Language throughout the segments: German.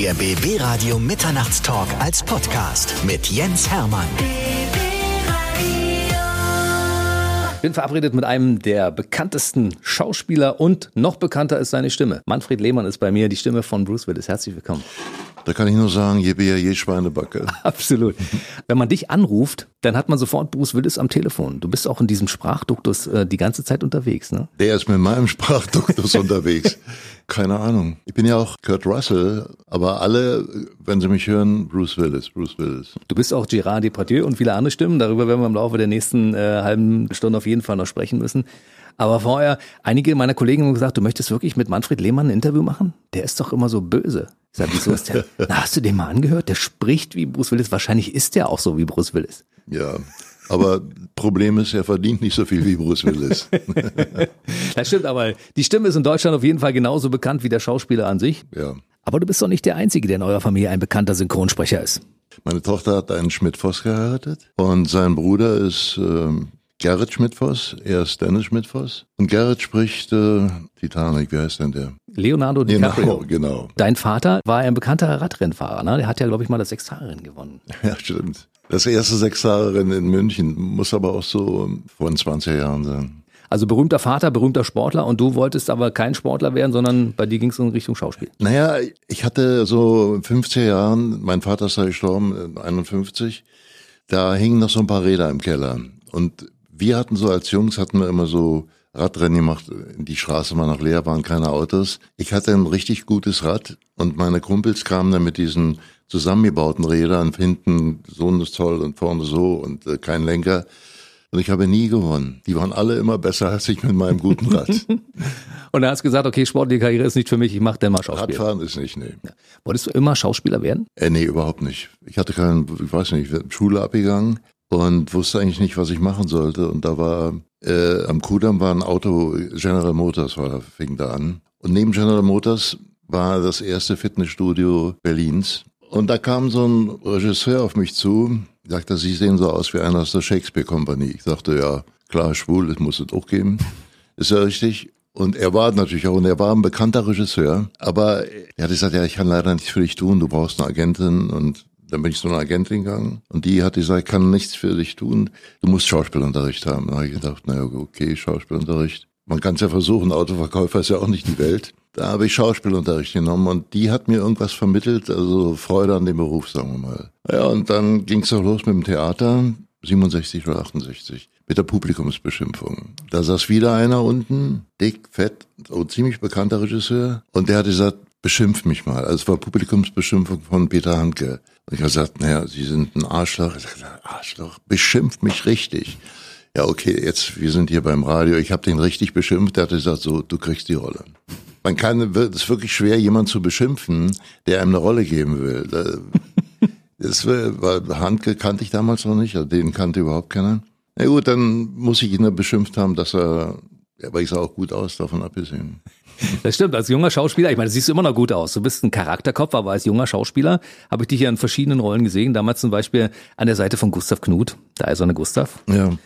Der BB Radio Mitternachtstalk als Podcast mit Jens Hermann. Ich bin verabredet mit einem der bekanntesten Schauspieler und noch bekannter ist seine Stimme. Manfred Lehmann ist bei mir, die Stimme von Bruce Willis. Herzlich willkommen. Da kann ich nur sagen, je Bier, je Schweinebacke. Absolut. Wenn man dich anruft, dann hat man sofort Bruce Willis am Telefon. Du bist auch in diesem Sprachduktus äh, die ganze Zeit unterwegs, ne? Der ist mit meinem Sprachduktus unterwegs. Keine Ahnung. Ich bin ja auch Kurt Russell, aber alle, wenn sie mich hören, Bruce Willis, Bruce Willis. Du bist auch Gérard Depardieu und viele andere Stimmen. Darüber werden wir im Laufe der nächsten äh, halben Stunde auf jeden Fall noch sprechen müssen. Aber vorher, einige meiner Kollegen haben gesagt, du möchtest wirklich mit Manfred Lehmann ein Interview machen? Der ist doch immer so böse. Sag, wieso ist der? Na, hast du den mal angehört? Der spricht wie Bruce Willis. Wahrscheinlich ist der auch so wie Bruce Willis. Ja, aber Problem ist, er verdient nicht so viel wie Bruce Willis. das stimmt, aber die Stimme ist in Deutschland auf jeden Fall genauso bekannt wie der Schauspieler an sich. Ja. Aber du bist doch nicht der Einzige, der in eurer Familie ein bekannter Synchronsprecher ist. Meine Tochter hat einen Schmidt-Voss geheiratet und sein Bruder ist ähm, Gerrit Schmidt-Voss, er ist Dennis Schmidt-Voss. Und Gerrit spricht äh, Titanic, wie heißt denn der? Leonardo DiCaprio. Genau, genau. Dein Vater war ein bekannter Radrennfahrer, ne? Der hat ja, glaube ich, mal das Sechstagerennen gewonnen. Ja, stimmt. Das erste Sechstagerennen in München muss aber auch so vor 20 Jahren sein. Also berühmter Vater, berühmter Sportler und du wolltest aber kein Sportler werden, sondern bei dir ging es in Richtung Schauspiel. Naja, ich hatte so 15 Jahren, mein Vater ist ja gestorben, 51, da hingen noch so ein paar Räder im Keller. Und wir hatten so als Jungs, hatten wir immer so Radrennen gemacht, die Straße war noch leer, waren keine Autos. Ich hatte ein richtig gutes Rad und meine Kumpels kamen dann mit diesen zusammengebauten Rädern, hinten so eine Zoll und vorne so und äh, kein Lenker. Und ich habe nie gewonnen. Die waren alle immer besser als ich mit meinem guten Rad. und er hat gesagt, okay, sportliche Karriere ist nicht für mich, ich mache dann mal Schauspiel. Radfahren ist nicht, nee. Ja. Wolltest du immer Schauspieler werden? Äh, nee, überhaupt nicht. Ich hatte keinen, ich weiß nicht, Schule abgegangen und wusste eigentlich nicht, was ich machen sollte. Und da war äh, am Kudamm war ein Auto, General Motors war, fing da an. Und neben General Motors war das erste Fitnessstudio Berlins. Und da kam so ein Regisseur auf mich zu, sagte, Sie sehen so aus wie einer aus der Shakespeare Company. Ich sagte, ja, klar, schwul, das muss es auch geben. Ist ja richtig. Und er war natürlich auch, und er war ein bekannter Regisseur, aber er hat gesagt, ja, ich kann leider nichts für dich tun, du brauchst eine Agentin und dann bin ich zu einer Agentin gegangen und die hat gesagt, ich kann nichts für dich tun, du musst Schauspielunterricht haben. Da habe ich gedacht, naja, okay, Schauspielunterricht. Man kann es ja versuchen, Autoverkäufer ist ja auch nicht die Welt. Da habe ich Schauspielunterricht genommen und die hat mir irgendwas vermittelt, also Freude an dem Beruf, sagen wir mal. Ja, und dann ging es auch los mit dem Theater, 67 oder 68, mit der Publikumsbeschimpfung. Da saß wieder einer unten, dick, fett, so ziemlich bekannter Regisseur, und der hat gesagt, beschimpf mich mal. Also es war Publikumsbeschimpfung von Peter Handke. Und ich habe gesagt, naja, Sie sind ein Arschloch. Ich sagte, Arschloch, beschimpft mich richtig. Ja, okay, jetzt, wir sind hier beim Radio. Ich habe den richtig beschimpft. Der hat gesagt, so, du kriegst die Rolle. Man kann, es ist wirklich schwer, jemanden zu beschimpfen, der einem eine Rolle geben will. Das war, Handke kannte ich damals noch nicht, also den kannte überhaupt keiner. Na gut, dann muss ich ihn beschimpft haben, dass er, aber ich sah auch gut aus, davon abgesehen. Das stimmt, als junger Schauspieler, ich meine, du siehst immer noch gut aus. Du bist ein Charakterkopf, aber als junger Schauspieler habe ich dich ja in verschiedenen Rollen gesehen. Damals zum Beispiel an der Seite von Gustav Knut, der eiserne Gustav. Ja.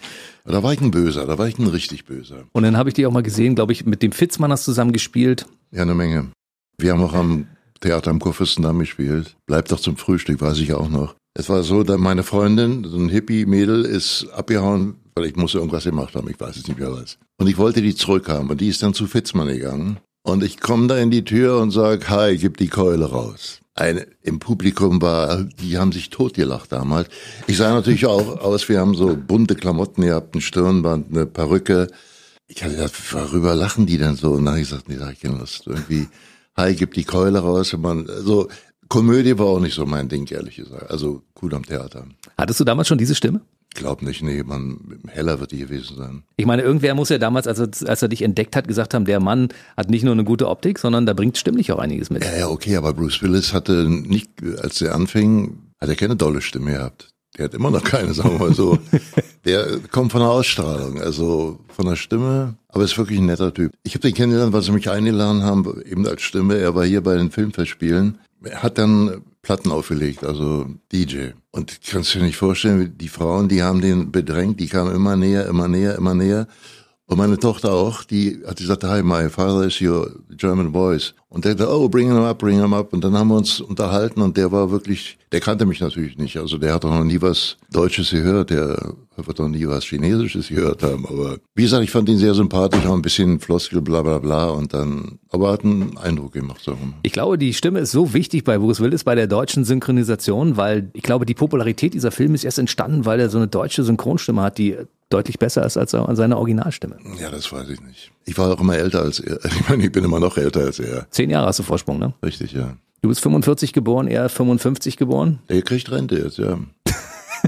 Da war ich ein Böser, da war ich ein richtig Böser. Und dann habe ich dich auch mal gesehen, glaube ich, mit dem Fitzmann hast du zusammen gespielt. Ja, eine Menge. Wir haben auch am Theater am Kurfürstendamm gespielt. Bleibt doch zum Frühstück, weiß ich auch noch. Es war so, dass meine Freundin, so ein Hippie-Mädel, ist abgehauen, weil ich musste irgendwas gemacht haben, ich weiß es nicht mehr was. Und ich wollte die zurückhaben und die ist dann zu Fitzmann gegangen. Und ich komme da in die Tür und sag, hi, gib die Keule raus. Ein, Im Publikum war, die haben sich totgelacht damals. Ich sah natürlich auch aus, wir haben so bunte Klamotten gehabt, ein Stirnband, eine Perücke. Ich hatte gedacht, worüber lachen die denn so? Und dann habe ich gesagt, nee, sag ich kenne das irgendwie, hi, gib die Keule raus. Und man, so, Komödie war auch nicht so mein Ding, ehrlich gesagt. Also, cool am Theater. Hattest du damals schon diese Stimme? Glaub nicht, nee, man, heller wird die gewesen sein. Ich meine, irgendwer muss ja damals, als er, als er dich entdeckt hat, gesagt haben, der Mann hat nicht nur eine gute Optik, sondern da bringt stimmlich auch einiges mit. Ja, ja, okay, aber Bruce Willis hatte nicht, als er anfing, hat er keine dolle Stimme gehabt. Der hat immer noch keine, sagen wir mal so. der kommt von der Ausstrahlung, also von der Stimme, aber ist wirklich ein netter Typ. Ich habe den kennengelernt, weil sie mich eingeladen haben, eben als Stimme. Er war hier bei den Filmfestspielen. Er hat dann Platten aufgelegt, also DJ. Und kannst du dir nicht vorstellen, die Frauen, die haben den bedrängt, die kamen immer näher, immer näher, immer näher. Und meine Tochter auch, die hat gesagt, hi, my father is your German voice. Und der dachte, oh, bring him up, bring him up. Und dann haben wir uns unterhalten und der war wirklich, der kannte mich natürlich nicht. Also der hat doch noch nie was Deutsches gehört, der wird doch nie was Chinesisches gehört haben. Aber wie gesagt, ich fand ihn sehr sympathisch, auch ein bisschen Floskel, bla bla bla. Und dann, aber hat einen Eindruck gemacht. So. Ich glaube, die Stimme ist so wichtig bei Bruce Willis bei der deutschen Synchronisation, weil ich glaube, die Popularität dieser Film ist erst entstanden, weil er so eine deutsche Synchronstimme hat, die deutlich besser ist als seine Originalstimme. Ja, das weiß ich nicht. Ich war auch immer älter als er. Ich meine, ich bin immer noch älter als er. Zehn Jahre hast du Vorsprung, ne? Richtig, ja. Du bist 45 geboren, er 55 geboren? Er kriegt Rente jetzt, ja.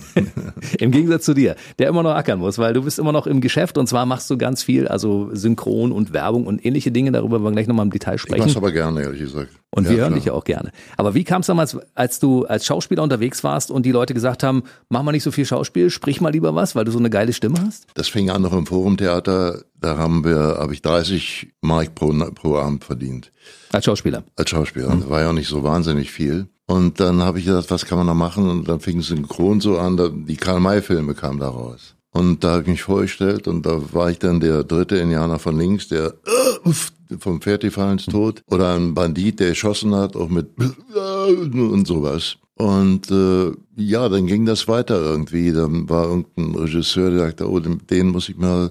Im Gegensatz zu dir, der immer noch ackern muss, weil du bist immer noch im Geschäft und zwar machst du ganz viel, also Synchron und Werbung und ähnliche Dinge, darüber wollen wir gleich nochmal im Detail sprechen. Ich mach's aber gerne, ehrlich gesagt. Und ja, wir hören klar. dich ja auch gerne. Aber wie kam es damals, als du als Schauspieler unterwegs warst und die Leute gesagt haben, mach mal nicht so viel Schauspiel, sprich mal lieber was, weil du so eine geile Stimme hast? Das fing an noch im Forumtheater, da haben wir, habe ich 30 Mark pro, pro Abend verdient. Als Schauspieler? Als Schauspieler. Mhm. Das war ja auch nicht so wahnsinnig viel. Und dann habe ich gedacht, was kann man da machen? Und dann fing synchron so an, die Karl-May-Filme kamen da raus. Und da habe ich mich vorgestellt und da war ich dann der dritte Indianer von links, der äh, vom Pferd gefallen ist tot. Oder ein Bandit, der geschossen hat, auch mit und sowas. Und äh, ja, dann ging das weiter irgendwie. Dann war irgendein Regisseur, der sagte, oh, den muss ich mal ein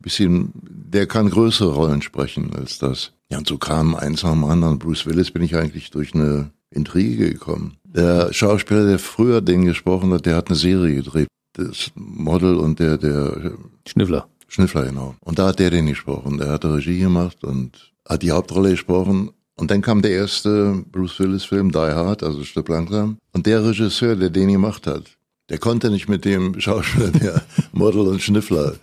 bisschen, der kann größere Rollen sprechen als das. Ja, und so kam eins nach dem anderen. Bruce Willis bin ich eigentlich durch eine Intrige gekommen. Der Schauspieler, der früher den gesprochen hat, der hat eine Serie gedreht. Das Model und der, der Schnüffler. Schnüffler, genau. Und da hat der den gesprochen. Der hat Regie gemacht und hat die Hauptrolle gesprochen. Und dann kam der erste Bruce Willis Film, Die Hard, also Stück langsam. Und der Regisseur, der den gemacht hat, der konnte nicht mit dem Schauspieler, der Model und Schnüffler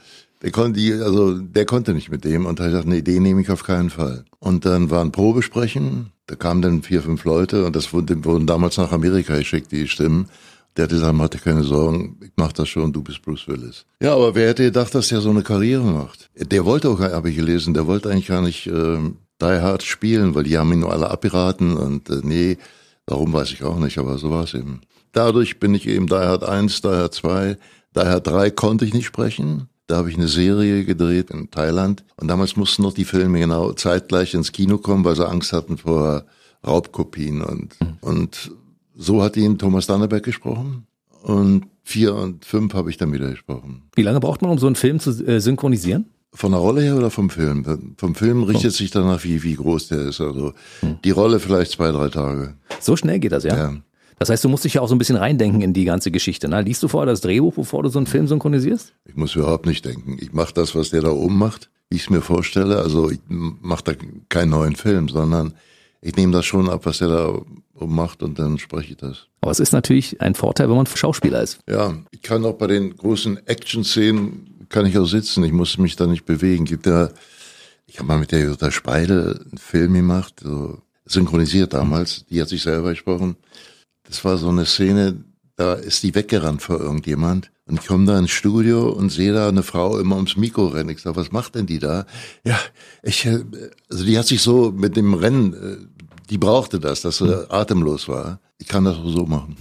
der konnte, die, also der konnte nicht mit dem und er hat gesagt, nee, den nehme ich auf keinen Fall. Und dann waren Probesprechen, da kamen dann vier, fünf Leute und das wurden, wurden damals nach Amerika geschickt, die Stimmen. Der hat gesagt, dir keine Sorgen, ich mach das schon, du bist Bruce Willis. Ja, aber wer hätte gedacht, dass der so eine Karriere macht? Der wollte auch, habe ich gelesen, der wollte eigentlich gar nicht äh, Die Hard spielen, weil die haben ihn nur alle abgeraten und äh, nee, warum weiß ich auch nicht, aber so war es eben. Dadurch bin ich eben Die Hard 1, Die Hard 2, Die Hard 3 konnte ich nicht sprechen. Da habe ich eine Serie gedreht in Thailand und damals mussten noch die Filme genau zeitgleich ins Kino kommen, weil sie Angst hatten vor Raubkopien und, mhm. und so hat ihn Thomas Danneberg gesprochen und vier und fünf habe ich dann wieder gesprochen. Wie lange braucht man, um so einen Film zu äh, synchronisieren? Von der Rolle her oder vom Film? Vom Film richtet oh. sich danach, wie, wie groß der ist. Also hm. die Rolle vielleicht zwei, drei Tage. So schnell geht das, ja? Ja. Das heißt, du musst dich ja auch so ein bisschen reindenken in die ganze Geschichte. Ne? Liest du vorher das Drehbuch, bevor du so einen Film synchronisierst? Ich muss überhaupt nicht denken. Ich mache das, was der da oben macht, wie ich es mir vorstelle. Also ich mache da keinen neuen Film, sondern ich nehme das schon ab, was der da oben macht und dann spreche ich das. Aber es ist natürlich ein Vorteil, wenn man Schauspieler ist. Ja, ich kann auch bei den großen Action-Szenen kann ich auch sitzen. Ich muss mich da nicht bewegen. Gibt ja, ich habe mal mit der Jutta Speidel einen Film gemacht, so synchronisiert damals. Die hat sich selber gesprochen. Das war so eine Szene, da ist die weggerannt vor irgendjemand. Und ich komme da ins Studio und sehe da eine Frau immer ums Mikro rennen. Ich sage, was macht denn die da? Ja, ich, äh, also die hat sich so mit dem Rennen, äh, die brauchte das, dass sie atemlos war. Ich kann das so machen.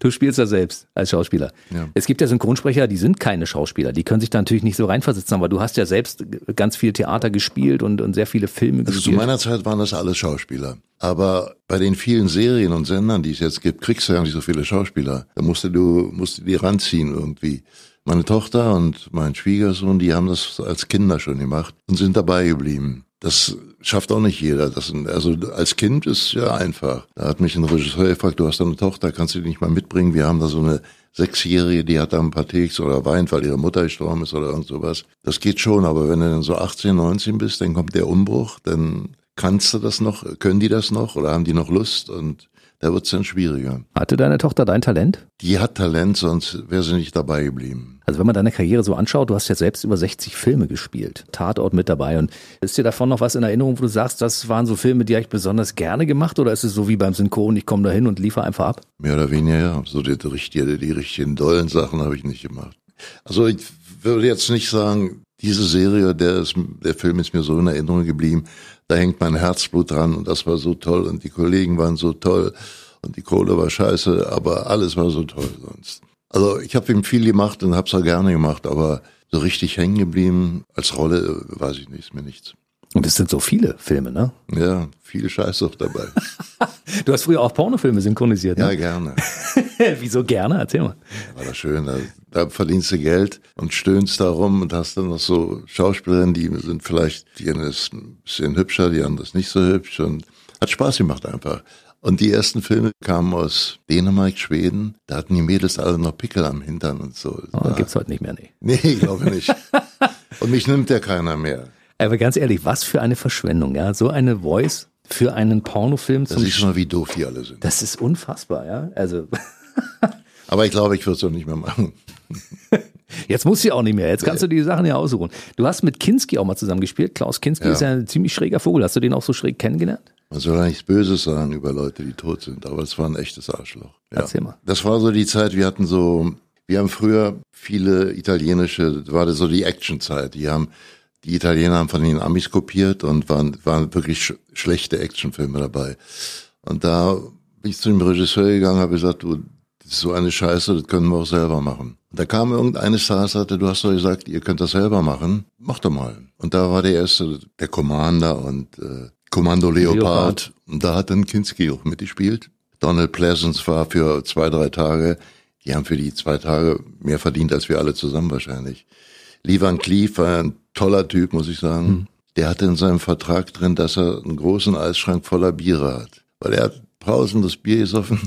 Du spielst ja selbst als Schauspieler. Ja. Es gibt ja Synchronsprecher, die sind keine Schauspieler. Die können sich da natürlich nicht so reinversetzen, aber du hast ja selbst ganz viel Theater gespielt und, und sehr viele Filme also gespielt. zu meiner Zeit waren das alles Schauspieler. Aber bei den vielen Serien und Sendern, die es jetzt gibt, kriegst du ja nicht so viele Schauspieler. Da musst du, musst du die ranziehen irgendwie. Meine Tochter und mein Schwiegersohn, die haben das als Kinder schon gemacht und sind dabei geblieben. Das schafft auch nicht jeder. Das, also als Kind ist ja einfach. Da hat mich ein Regisseur gefragt, du hast eine Tochter, kannst du die nicht mal mitbringen? Wir haben da so eine Sechsjährige, die hat da ein paar Teeks oder weint, weil ihre Mutter gestorben ist oder irgend sowas. Das geht schon, aber wenn du dann so 18, 19 bist, dann kommt der Umbruch, dann kannst du das noch, können die das noch oder haben die noch Lust und da wird's dann schwieriger. Hatte deine Tochter dein Talent? Die hat Talent, sonst wäre sie nicht dabei geblieben. Also wenn man deine Karriere so anschaut, du hast ja selbst über 60 Filme gespielt, Tatort mit dabei. Und ist dir davon noch was in Erinnerung, wo du sagst, das waren so Filme, die habe ich besonders gerne gemacht? Oder ist es so wie beim Synchron, ich komme da hin und liefere einfach ab? Mehr oder weniger, ja. So die, die, die richtigen dollen Sachen habe ich nicht gemacht. Also ich würde jetzt nicht sagen, diese Serie, der, ist, der Film ist mir so in Erinnerung geblieben. Da hängt mein Herzblut dran und das war so toll und die Kollegen waren so toll und die Kohle war scheiße, aber alles war so toll sonst. Also ich habe ihm viel gemacht und habe es auch gerne gemacht, aber so richtig hängen geblieben. Als Rolle, äh, weiß ich nicht, ist mir nichts. Und es sind so viele Filme, ne? Ja, viel Scheiß auch dabei. du hast früher auch Pornofilme synchronisiert, ne? Ja, gerne. Wieso gerne? Erzähl mal. War das schön. Da, da verdienst du Geld und stöhnst da rum und hast dann noch so Schauspielerinnen, die sind vielleicht, die eine ist ein bisschen hübscher, die andere ist nicht so hübsch und hat Spaß gemacht einfach. Und die ersten Filme kamen aus Dänemark, Schweden. Da hatten die Mädels alle noch Pickel am Hintern und so. Oh, da, gibt's heute nicht mehr, nee. Nee, glaube nicht. und mich nimmt ja keiner mehr. Aber ganz ehrlich, was für eine Verschwendung, ja. So eine Voice für einen Pornofilm. Das ist mal, wie doof die alle sind. Das ist unfassbar, ja. Also. Aber ich glaube, ich würde es auch nicht mehr machen. Jetzt muss sie auch nicht mehr. Jetzt kannst du die Sachen ja aussuchen. Du hast mit Kinski auch mal zusammengespielt. Klaus Kinski ja. ist ja ein ziemlich schräger Vogel. Hast du den auch so schräg kennengelernt? Man soll ja nichts Böses sagen über Leute, die tot sind, aber es war ein echtes Arschloch. Ja. Erzähl mal. Das war so die Zeit, wir hatten so, wir haben früher viele italienische, war das so die Actionzeit. Die haben die Italiener haben von den Amis kopiert und waren, waren wirklich sch schlechte Actionfilme dabei. Und da bin ich zu dem Regisseur gegangen, habe gesagt, du, so eine Scheiße, das können wir auch selber machen. Und da kam irgendeine Star, sagte, du hast doch gesagt, ihr könnt das selber machen, mach doch mal. Und da war der erste, der Commander und äh, Kommando Leopard. Leopard. Und da hat dann Kinski auch mitgespielt. Donald Pleasance war für zwei, drei Tage, die haben für die zwei Tage mehr verdient als wir alle zusammen wahrscheinlich. Lee Van Cleef war ein toller Typ, muss ich sagen. Mhm. Der hatte in seinem Vertrag drin, dass er einen großen Eisschrank voller Biere hat. Weil er hat pausenlos Bier gesoffen.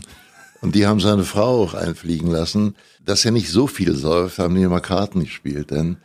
Und die haben seine Frau auch einfliegen lassen. Dass er nicht so viel säuft, haben die immer Karten gespielt. Denn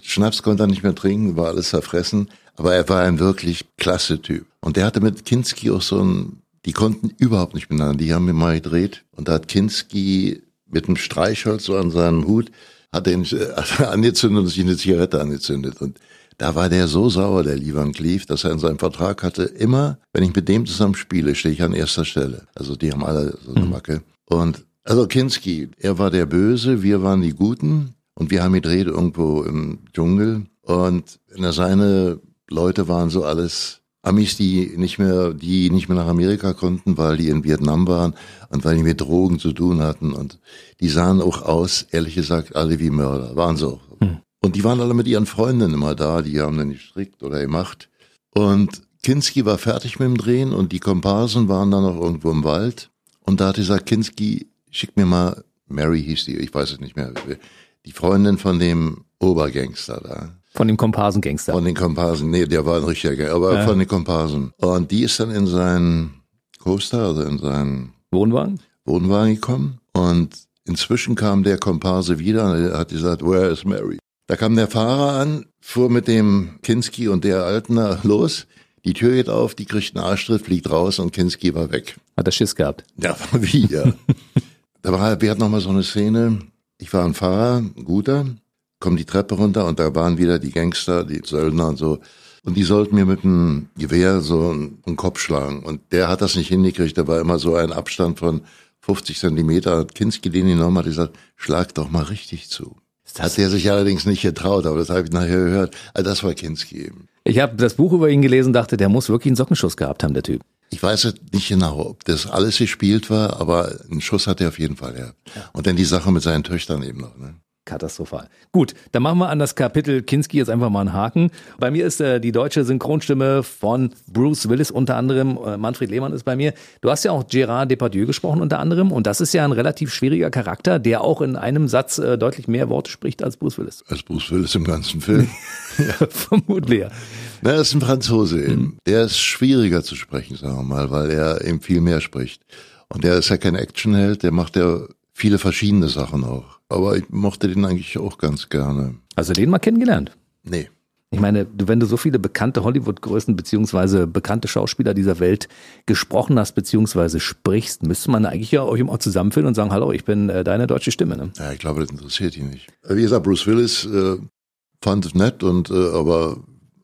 Schnaps konnte er nicht mehr trinken, war alles zerfressen. Aber er war ein wirklich klasse Typ. Und der hatte mit Kinski auch so ein, die konnten überhaupt nicht miteinander. Die haben mir mal gedreht. Und da hat Kinski mit einem Streichholz so an seinem Hut hat den äh, angezündet und sich eine Zigarette angezündet. Und da war der so sauer, der Livan Cleef, dass er in seinem Vertrag hatte, immer, wenn ich mit dem zusammen spiele, stehe ich an erster Stelle. Also die haben alle so eine mhm. Macke. Und also Kinski, er war der Böse, wir waren die Guten und wir haben gedreht irgendwo im Dschungel. Und seine Leute waren so alles Amis, die nicht mehr, die nicht mehr nach Amerika konnten, weil die in Vietnam waren und weil die mit Drogen zu tun hatten. Und die sahen auch aus, ehrlich gesagt, alle wie Mörder. Waren so. Und die waren alle mit ihren Freundinnen immer da, die haben dann gestrickt oder gemacht. Und Kinski war fertig mit dem Drehen und die Komparsen waren dann noch irgendwo im Wald. Und da hat gesagt, Kinski, schick mir mal, Mary hieß die, ich weiß es nicht mehr, die Freundin von dem Obergangster da. Von dem Komparsengangster. Von den Komparsen, nee, der war ein richtiger Gangster, aber ja. von den Komparsen. Und die ist dann in seinen Coaster, also in seinen Wohnwagen? Wohnwagen gekommen. Und inzwischen kam der Komparse wieder und er hat gesagt, where is Mary? Da kam der Fahrer an, fuhr mit dem Kinski und der Altner los. Die Tür geht auf, die kriegt einen Arschtritt, fliegt raus und Kinski war weg. Hat er Schiss gehabt? Ja, wie, ja. da war, wir hatten noch mal so eine Szene. Ich war ein Fahrer, ein guter, kommen die Treppe runter und da waren wieder die Gangster, die Söldner und so. Und die sollten mir mit einem Gewehr so einen Kopf schlagen. Und der hat das nicht hingekriegt. Da war immer so ein Abstand von 50 Zentimeter. Hat Kinski den genommen, hat gesagt, schlag doch mal richtig zu. Das hat er sich allerdings nicht getraut, aber das habe ich nachher gehört. Also das war Kinski eben. Ich habe das Buch über ihn gelesen, dachte, der muss wirklich einen Sockenschuss gehabt haben, der Typ. Ich weiß nicht genau, ob das alles gespielt war, aber einen Schuss hat er auf jeden Fall, ja. ja. Und dann die Sache mit seinen Töchtern eben noch. Ne? Katastrophal. Gut, dann machen wir an das Kapitel Kinski jetzt einfach mal einen Haken. Bei mir ist äh, die deutsche Synchronstimme von Bruce Willis unter anderem. Äh, Manfred Lehmann ist bei mir. Du hast ja auch Gérard Depardieu gesprochen unter anderem. Und das ist ja ein relativ schwieriger Charakter, der auch in einem Satz äh, deutlich mehr Worte spricht als Bruce Willis. Als Bruce Willis im ganzen Film. ja, vermutlich. Ja. Na, er ist ein Franzose eben. Mhm. Der ist schwieriger zu sprechen, sagen wir mal, weil er eben viel mehr spricht. Und der ist ja kein Actionheld, der macht ja viele verschiedene Sachen auch. Aber ich mochte den eigentlich auch ganz gerne. Also den mal kennengelernt? Nee. Ich meine, du, wenn du so viele bekannte Hollywood-Größen beziehungsweise bekannte Schauspieler dieser Welt gesprochen hast beziehungsweise sprichst, müsste man eigentlich ja euch immer zusammenfinden und sagen, hallo, ich bin äh, deine deutsche Stimme. Ne? Ja, ich glaube, das interessiert ihn nicht. Wie gesagt, Bruce Willis äh, fand es nett und äh, aber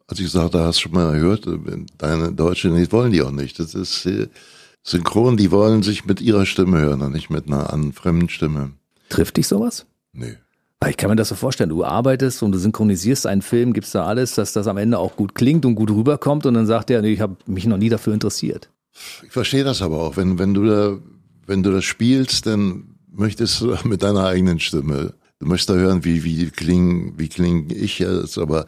als ich sagte, hast du schon mal gehört, äh, deine Deutsche, nee, wollen die auch nicht. Das ist äh, synchron, die wollen sich mit ihrer Stimme hören und nicht mit einer an fremden Stimme. Trifft dich sowas? Nee. Ich kann mir das so vorstellen. Du arbeitest und du synchronisierst einen Film, gibst da alles, dass das am Ende auch gut klingt und gut rüberkommt und dann sagt er, nee, ich habe mich noch nie dafür interessiert. Ich verstehe das aber auch. Wenn, wenn du da, wenn du das spielst, dann möchtest du mit deiner eigenen Stimme Du möchtest da hören, wie, wie kling, wie kling ich jetzt, aber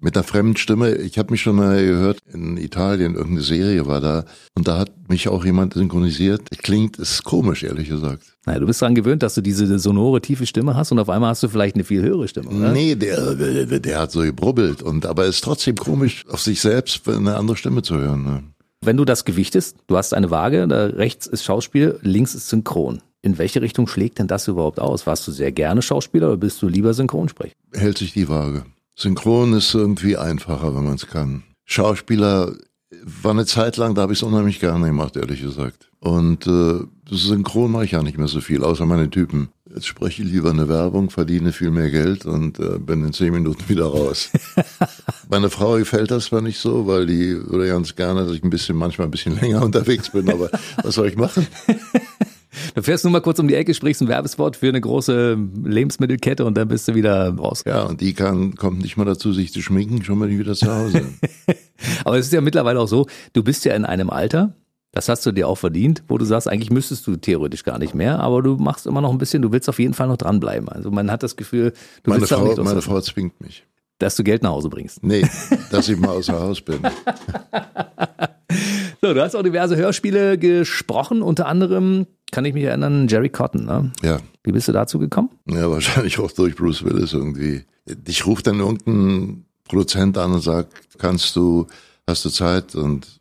mit einer fremden Stimme. Ich habe mich schon mal gehört, in Italien, irgendeine Serie war da und da hat mich auch jemand synchronisiert. Klingt, ist komisch, ehrlich gesagt. Naja, du bist daran gewöhnt, dass du diese sonore, tiefe Stimme hast und auf einmal hast du vielleicht eine viel höhere Stimme, oder? Nee, der, der hat so gebrubbelt und aber ist trotzdem komisch, auf sich selbst eine andere Stimme zu hören. Ne? Wenn du das gewichtest, du hast eine Waage, da rechts ist Schauspiel, links ist Synchron. In welche Richtung schlägt denn das überhaupt aus? Warst du sehr gerne Schauspieler oder bist du lieber Synchronsprecher? Hält sich die Waage. Synchron ist irgendwie einfacher, wenn man es kann. Schauspieler war eine Zeit lang, da habe ich es unheimlich gerne gemacht, ehrlich gesagt. Und äh, synchron mache ich ja nicht mehr so viel, außer meine Typen. Jetzt spreche ich lieber eine Werbung, verdiene viel mehr Geld und äh, bin in zehn Minuten wieder raus. Meine Frau gefällt das zwar nicht so, weil die würde ganz gerne, dass ich ein bisschen, manchmal ein bisschen länger unterwegs bin, aber was soll ich machen? Du fährst nur mal kurz um die Ecke, sprichst ein Werbespot für eine große Lebensmittelkette und dann bist du wieder raus. Ja, und die kann, kommt nicht mal dazu, sich zu schminken, schon mal nicht wieder zu Hause. Aber es ist ja mittlerweile auch so, du bist ja in einem Alter, das hast du dir auch verdient, wo du sagst, eigentlich müsstest du theoretisch gar nicht mehr, aber du machst immer noch ein bisschen, du willst auf jeden Fall noch dranbleiben. Also man hat das Gefühl, du meine willst Frau, auch nicht meine Frau zwingt mich. dass du Geld nach Hause bringst. Nee, dass ich mal außer Haus bin. So, du hast auch diverse Hörspiele gesprochen, unter anderem, kann ich mich erinnern, Jerry Cotton. Ne? Ja. Wie bist du dazu gekommen? Ja, wahrscheinlich auch durch Bruce Willis irgendwie. Dich ruft dann irgendein Produzent an und sagt, kannst du, hast du Zeit? Und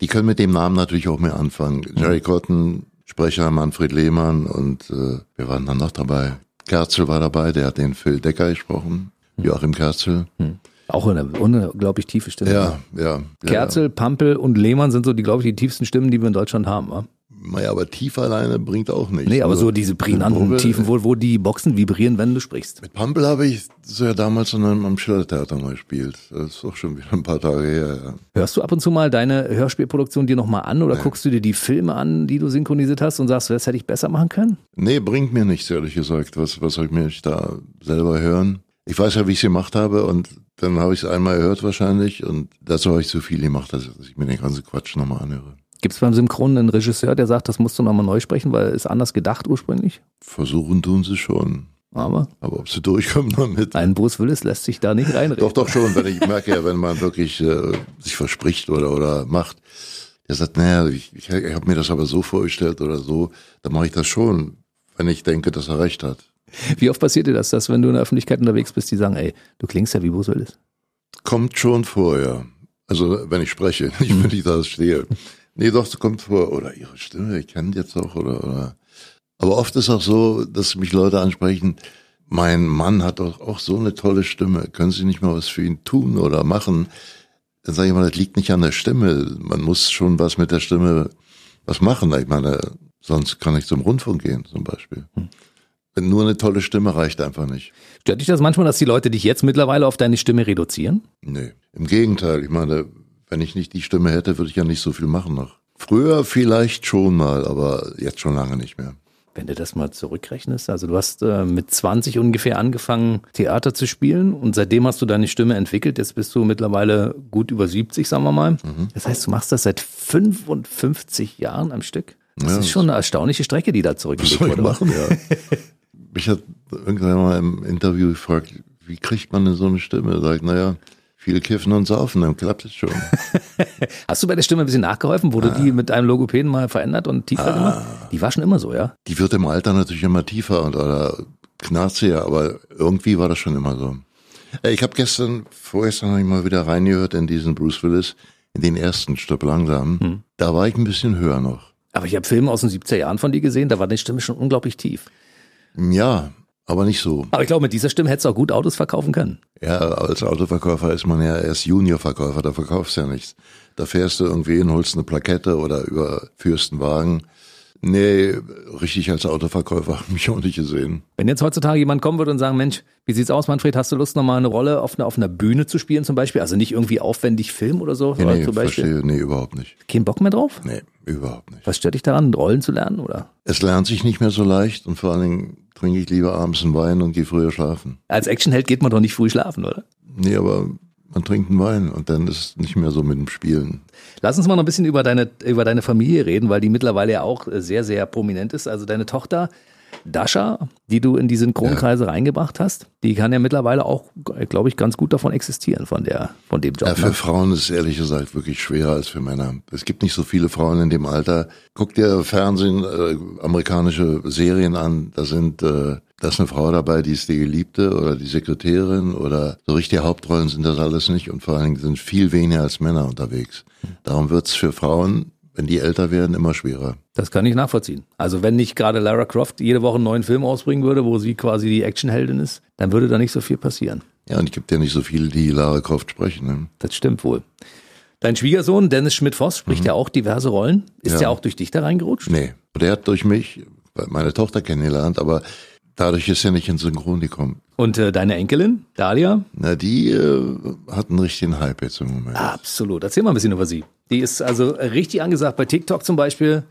die können mit dem Namen natürlich auch mehr anfangen. Jerry Cotton, Sprecher Manfred Lehmann und äh, wir waren dann noch dabei. Kerzel war dabei, der hat den Phil Decker gesprochen. Joachim Kerzel. Auch eine unglaublich tiefe Stimme. Ja, ja. Kerzel, Pampel und Lehmann sind so die, glaube ich, die tiefsten Stimmen, die wir in Deutschland haben. Wa? Naja, aber tief alleine bringt auch nichts. Nee, aber Also, so diese prägnanten Tiefen, wo, wo die Boxen vibrieren, wenn du sprichst. Mit Pampel habe ich so ja damals einem, am Schillertheater mal gespielt. Das ist auch schon wieder ein paar Tage her. Ja. Hörst du ab und zu mal deine Hörspielproduktion dir nochmal an oder guckst du dir die Filme an, die du synchronisiert hast und sagst, das hätte ich besser machen können? Nee, bringt mir nichts, ehrlich gesagt. Was, was soll ich mir da selber hören? Ich weiß ja, wie ich es gemacht habe und dann habe ich es einmal gehört wahrscheinlich und dazu habe ich zu viel gemacht, dass ich mir den ganzen Quatsch nochmal anhöre. Gibt es beim Synchron einen Regisseur, der sagt, das musst du nochmal neu sprechen, weil ist anders gedacht ursprünglich? Versuchen tun sie schon. Aber Aber ob sie durchkommen damit? ein Bruce Willis lässt sich da nicht reinreden. Doch, doch schon, wenn ich merke ja, wenn man wirklich äh, sich verspricht oder, oder macht. Der sagt, naja, ich, ich, ich habe mir das aber so vorgestellt oder so, dann mache ich das schon, wenn ich denke, dass er recht hat. Wie oft passiert dir das, dass wenn du in der Öffentlichkeit unterwegs bist, die sagen, ey, du klingst ja wie Bruce Willis? Kommt schon vor, ja. Also wenn ich spreche, nicht wenn ich da stehe. Nee, doch, das kommt vor. Oder ihre Stimme, ich kenne die jetzt auch, oder, oder. Aber oft ist auch so, dass mich Leute ansprechen, mein Mann hat doch auch so eine tolle Stimme. Können Sie nicht mal was für ihn tun oder machen? Dann sage ich mal, das liegt nicht an der Stimme. Man muss schon was mit der Stimme was machen. Ich meine, sonst kann ich zum Rundfunk gehen, zum Beispiel. Nur eine tolle Stimme reicht einfach nicht. Stört dich das manchmal, dass die Leute dich jetzt mittlerweile auf deine Stimme reduzieren? Nee, im Gegenteil. Ich meine, wenn ich nicht die Stimme hätte, würde ich ja nicht so viel machen noch. Früher vielleicht schon mal, aber jetzt schon lange nicht mehr. Wenn du das mal zurückrechnest, also du hast äh, mit 20 ungefähr angefangen, Theater zu spielen und seitdem hast du deine Stimme entwickelt. Jetzt bist du mittlerweile gut über 70, sagen wir mal. Das heißt, du machst das seit 55 Jahren am Stück. Das Ja, ist schon eine erstaunliche Strecke, die da zurückgelegt wurde. machen, ja. Mich hat irgendwann mal im Interview gefragt, wie kriegt man denn so eine Stimme? Sag ich, naja, viel kiffen und saufen, dann klappt es schon. Hast du bei der Stimme ein bisschen nachgeholfen? Wurde Ah. die mit einem Logopäden mal verändert und tiefer gemacht? Die war schon immer so, ja? Die wird im Alter natürlich immer tiefer und oder knarziger, aber irgendwie war das schon immer so. Äh, Ich habe gestern, vorgestern habe ich mal wieder reingehört in diesen Bruce Willis, in den ersten Stopp langsam. Da war ich ein bisschen höher noch. Aber ich habe Filme aus den 70er Jahren von dir gesehen, da war die Stimme schon unglaublich tief. Ja, aber nicht so. Aber ich glaube, mit dieser Stimme hättest du auch gut Autos verkaufen können. Ja, als Autoverkäufer ist man ja erst Juniorverkäufer, da verkaufst du ja nichts. Da fährst du irgendwie hin, holst eine Plakette oder überführst einen Wagen. Nee, richtig als Autoverkäufer habe ich mich auch nicht gesehen. Wenn jetzt heutzutage jemand kommen würde und sagen, Mensch, wie sieht's aus, Manfred, hast du Lust, nochmal eine Rolle auf einer, auf einer Bühne zu spielen zum Beispiel? Also nicht irgendwie aufwendig Film oder so, Nee, sondern nee, zum Beispiel. verstehe, nee, überhaupt nicht. Kein Bock mehr drauf? Nee, überhaupt nicht. Was stört dich daran, Rollen zu lernen, oder? Es lernt sich nicht mehr so leicht und vor allen Dingen trinke ich lieber abends einen Wein und gehe früher schlafen. Als Actionheld geht man doch nicht früh schlafen, oder? Nee, aber man trinkt einen Wein und dann ist es nicht mehr so mit dem Spielen. Lass uns mal noch ein bisschen über deine, über deine Familie reden, weil die mittlerweile ja auch sehr, sehr prominent ist. Also deine Tochter Dasha, die du in die Synchronkreise ja. reingebracht hast, die kann ja mittlerweile auch, glaube ich, ganz gut davon existieren, von der, von dem Job. Ja, für ne? Frauen ist es ehrlich gesagt wirklich schwerer als für Männer. Es gibt nicht so viele Frauen in dem Alter. Guck dir Fernsehen, äh, amerikanische Serien an, da sind, äh, da ist eine Frau dabei, die ist die Geliebte oder die Sekretärin oder so richtige Hauptrollen sind das alles nicht und vor allen Dingen sind viel weniger als Männer unterwegs. Darum wird's für Frauen wenn die älter werden, immer schwerer. Das kann ich nachvollziehen. Also wenn nicht gerade Lara Croft jede Woche einen neuen Film ausbringen würde, wo sie quasi die Actionheldin ist, dann würde da nicht so viel passieren. Ja, und es gibt ja nicht so viele, die Lara Croft sprechen. Ne? Das stimmt wohl. Dein Schwiegersohn, Dennis Schmidt-Voss, spricht mhm. ja auch diverse Rollen. Ist ja. der auch durch dich da reingerutscht? Nee, der hat durch mich meine Tochter kennengelernt, aber dadurch ist er nicht in Synchron gekommen. Und äh, deine Enkelin, Dalia? Na, die äh, hat einen richtigen Hype jetzt im Moment. Absolut. Erzähl mal ein bisschen über sie. Die ist also richtig angesagt bei TikTok zum Beispiel.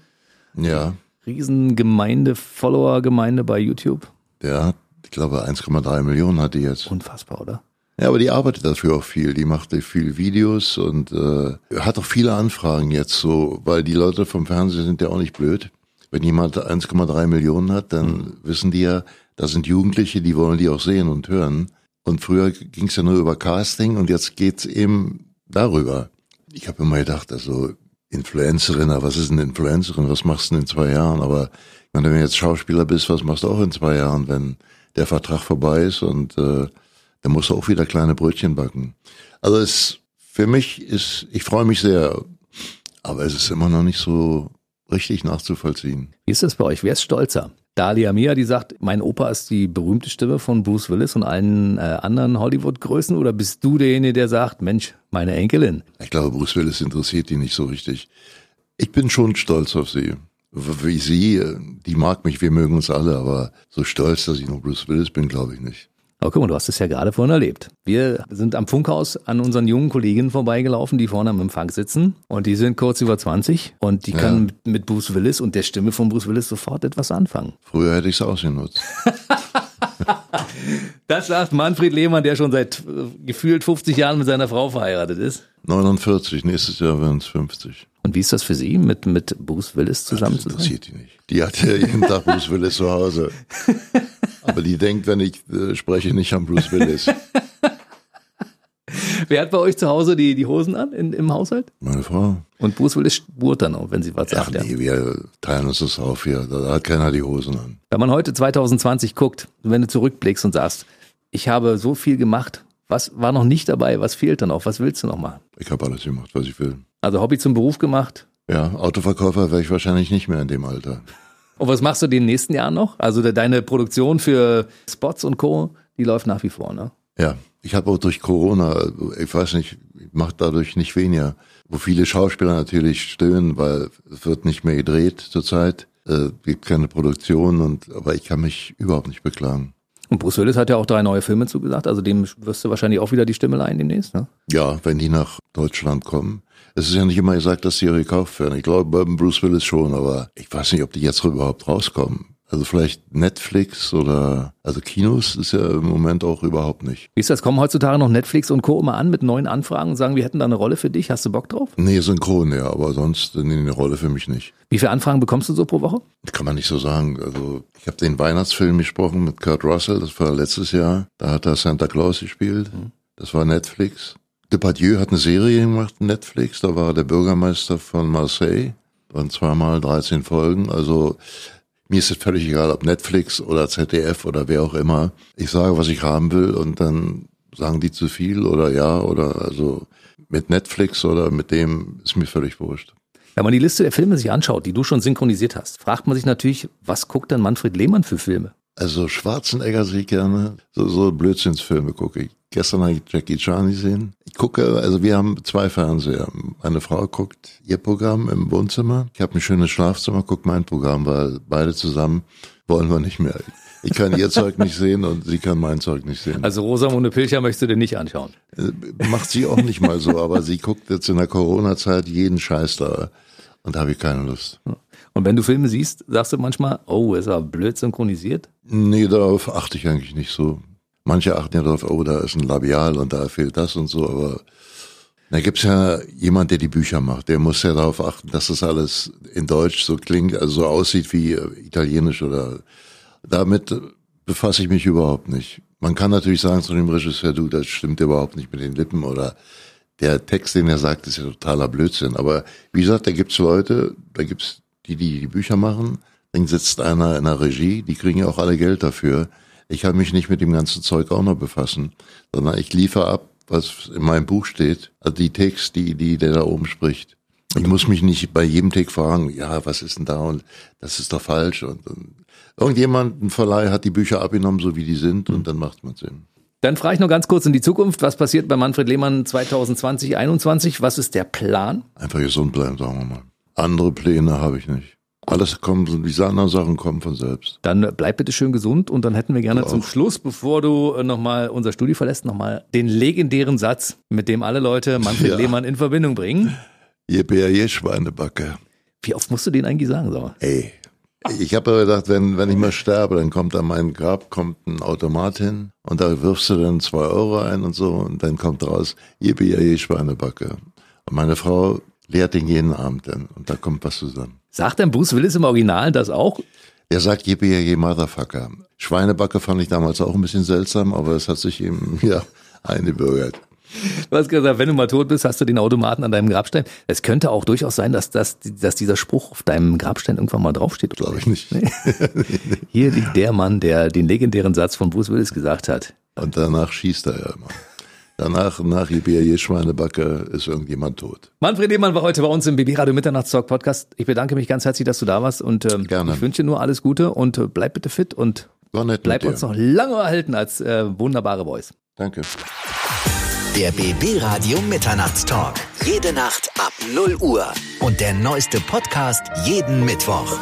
Ja. Riesengemeinde, Follower-Gemeinde bei YouTube. Hat, ich glaube, 1,3 Millionen hat die jetzt. Unfassbar, oder? Ja, aber die arbeitet dafür auch viel. Die macht viel Videos und äh, hat auch viele Anfragen jetzt so, weil die Leute vom Fernsehen sind ja auch nicht blöd. Wenn jemand 1,3 Millionen hat, dann mhm. wissen die ja, da sind Jugendliche, die wollen die auch sehen und hören. Und früher ging es ja nur über Casting und jetzt geht's eben darüber. Ich habe immer gedacht, also Influencerin, aber was ist eine Influencerin? Was machst du denn in zwei Jahren? Aber ich meine, wenn du jetzt Schauspieler bist, was machst du auch in zwei Jahren, wenn der Vertrag vorbei ist und äh, dann musst du auch wieder kleine Brötchen backen. Also es für mich ist, ich freue mich sehr, aber es ist immer noch nicht so richtig nachzuvollziehen. Wie ist das bei euch? Wer ist stolzer? Dalia Mia, die sagt, mein Opa ist die berühmte Stimme von Bruce Willis und allen äh, anderen Hollywood-Größen oder bist du derjenige, der sagt, Mensch, meine Enkelin? Ich glaube, Bruce Willis interessiert die nicht so richtig. Ich bin schon stolz auf sie. Wie sie, die mag mich, wir mögen uns alle, aber so stolz, dass ich noch Bruce Willis bin, glaube ich nicht. Aber guck mal, du hast es ja gerade vorhin erlebt. Wir sind am Funkhaus an unseren jungen Kolleginnen vorbeigelaufen, die vorne am Empfang sitzen. Und die sind kurz über 20 und die ja. können mit Bruce Willis und der Stimme von Bruce Willis sofort etwas anfangen. Früher hätte ich es ausgenutzt. das sagt Manfred Lehmann, der schon seit äh, gefühlt 50 Jahren mit seiner Frau verheiratet ist. 49, nächstes Jahr werden es 50. Und wie ist das für Sie, mit, mit Bruce Willis zusammen zu sein? Das interessiert die nicht. Die hat ja jeden Tag Bruce Willis zu Hause. Aber die denkt, wenn ich äh, spreche, nicht an Bruce Willis. Wer hat bei euch zu Hause die, die Hosen an in, im Haushalt? Meine Frau. Und Bruce Willis spurt dann auch, wenn sie was sagt. Ach nee, ja. wir teilen uns das auf hier. Da hat keiner die Hosen an. Wenn man heute 2020 guckt, wenn du zurückblickst und sagst, ich habe so viel gemacht, was war noch nicht dabei, was fehlt dann noch, was willst du noch mal? Ich habe alles gemacht, was ich will. Also Hobby zum Beruf gemacht? Ja, Autoverkäufer wäre ich wahrscheinlich nicht mehr in dem Alter. Und was machst du den nächsten Jahren noch? Also deine Produktion für Spots und Co., die läuft nach wie vor, ne? Ja, ich habe auch durch Corona, ich weiß nicht, macht dadurch nicht weniger, wo viele Schauspieler natürlich stöhnen, weil es wird nicht mehr gedreht zurzeit, äh, gibt keine Produktion und aber ich kann mich überhaupt nicht beklagen. Und Bruce Willis hat ja auch drei neue Filme zugesagt, also dem wirst du wahrscheinlich auch wieder die Stimme leihen demnächst, ne? Ja, wenn die nach Deutschland kommen. Es ist ja nicht immer gesagt, dass die gekauft werden. Ich glaube, bei Bruce Willis schon, aber ich weiß nicht, ob die jetzt überhaupt rauskommen. Also vielleicht Netflix oder also Kinos ist ja im Moment auch überhaupt nicht. Wie ist das? Kommen heutzutage noch Netflix und Co. immer an mit neuen Anfragen und sagen, wir hätten da eine Rolle für dich. Hast du Bock drauf? Nee, synchron, ja, aber sonst nee, eine Rolle für mich nicht. Wie viele Anfragen bekommst du so pro Woche? Kann man nicht so sagen. Also ich habe den Weihnachtsfilm gesprochen mit Kurt Russell, das war letztes Jahr. Da hat er Santa Claus gespielt. Mhm. Das war Netflix. Depardieu hat eine Serie gemacht, Netflix, da war er der Bürgermeister von Marseille. Waren zweimal 13 Folgen. Also mir ist es völlig egal, ob Netflix oder ZDF oder wer auch immer. Ich sage, was ich haben will und dann sagen die zu viel oder ja oder also mit Netflix oder mit dem ist mir völlig wurscht. Wenn man die Liste der Filme sich anschaut, die du schon synchronisiert hast, fragt man sich natürlich, was guckt denn Manfred Lehmann für Filme? Also Schwarzenegger sehe ich gerne. So, so Blödsinnsfilme gucke ich. Gestern habe ich Jackie Chan gesehen. Ich gucke, also wir haben zwei Fernseher. Meine Frau guckt ihr Programm im Wohnzimmer. Ich habe ein schönes Schlafzimmer, guckt mein Programm, weil beide zusammen wollen wir nicht mehr. Ich kann ihr Zeug nicht sehen und sie kann mein Zeug nicht sehen. Also Rosamunde Pilcher möchtest du dir nicht anschauen? Äh, macht sie auch nicht mal so, aber sie guckt jetzt in der Corona-Zeit jeden Scheiß da und da habe ich keine Lust. Und wenn du Filme siehst, sagst du manchmal, oh, ist er blöd synchronisiert? Nee, darauf achte ich eigentlich nicht so. Manche achten ja darauf, oh, da ist ein Labial und da fehlt das und so, aber da gibt's ja jemand, der die Bücher macht. Der muss ja darauf achten, dass das alles in Deutsch so klingt, also so aussieht wie Italienisch oder Damit befasse ich mich überhaupt nicht. Man kann natürlich sagen zu dem Regisseur, du, das stimmt überhaupt nicht mit den Lippen oder der Text, den er sagt, ist ja totaler Blödsinn. Aber wie gesagt, da gibt's Leute, da gibt's die, die die Bücher machen, dann sitzt einer in der Regie, die kriegen ja auch alle Geld dafür. Ich kann mich nicht mit dem ganzen Zeug auch noch befassen, sondern ich liefere ab, was in meinem Buch steht, also die Text, die, die der da oben spricht. Ich muss mich nicht bei jedem Take fragen, ja, was ist denn da und das ist doch falsch und, und irgendjemand, ein Verleih hat die Bücher abgenommen, so wie die sind und dann macht man Sinn. Dann frage ich noch ganz kurz in die Zukunft. Was passiert bei Manfred Lehmann 2020, 2021? Was ist der Plan? Einfach gesund bleiben, sagen wir mal. Andere Pläne habe ich nicht. Alles kommt, diese anderen Sachen kommen von selbst. Dann bleib bitte schön gesund und dann hätten wir gerne zum. Schluss, bevor du äh, nochmal unser Studio verlässt, nochmal den legendären Satz, mit dem alle Leute Manfred Ja. Lehmann in Verbindung bringen. Je Bär, je Schweinebacke. Wie oft musst du den eigentlich sagen? Sag mal? Ey. Ich habe aber gedacht, wenn, wenn ich mal sterbe, dann kommt an mein Grab kommt ein Automat hin und da wirfst du dann zwei Euro ein und so und dann kommt raus, je Bär, je Schweinebacke. Und meine Frau lehrt den jeden Abend dann und da kommt was zusammen. Sagt denn Bruce Willis im Original das auch? Er sagt je Motherfucker. Schweinebacke fand ich damals auch ein bisschen seltsam, aber es hat sich ihm, ja, eingebürgert. Du hast gesagt, wenn du mal tot bist, hast du den Automaten an deinem Grabstein. Es könnte auch durchaus sein, dass, das, dass dieser Spruch auf deinem Grabstein irgendwann mal draufsteht. Glaube ich nicht. Hier liegt der Mann, der den legendären Satz von Bruce Willis gesagt hat. Und danach schießt er ja immer. Danach, nach je Bär, je Schweinebacke ist irgendjemand tot. Manfred Lehmann war heute bei uns im BB Radio Mitternachtstalk Podcast. Ich bedanke mich ganz herzlich, dass du da warst und ähm, Gerne. ich wünsche dir nur alles Gute und äh, bleib bitte fit und bleib uns noch lange erhalten als äh, wunderbare Voice. Danke. Der BB Radio Mitternachtstalk. Jede Nacht ab 0 Uhr. Und der neueste Podcast jeden Mittwoch.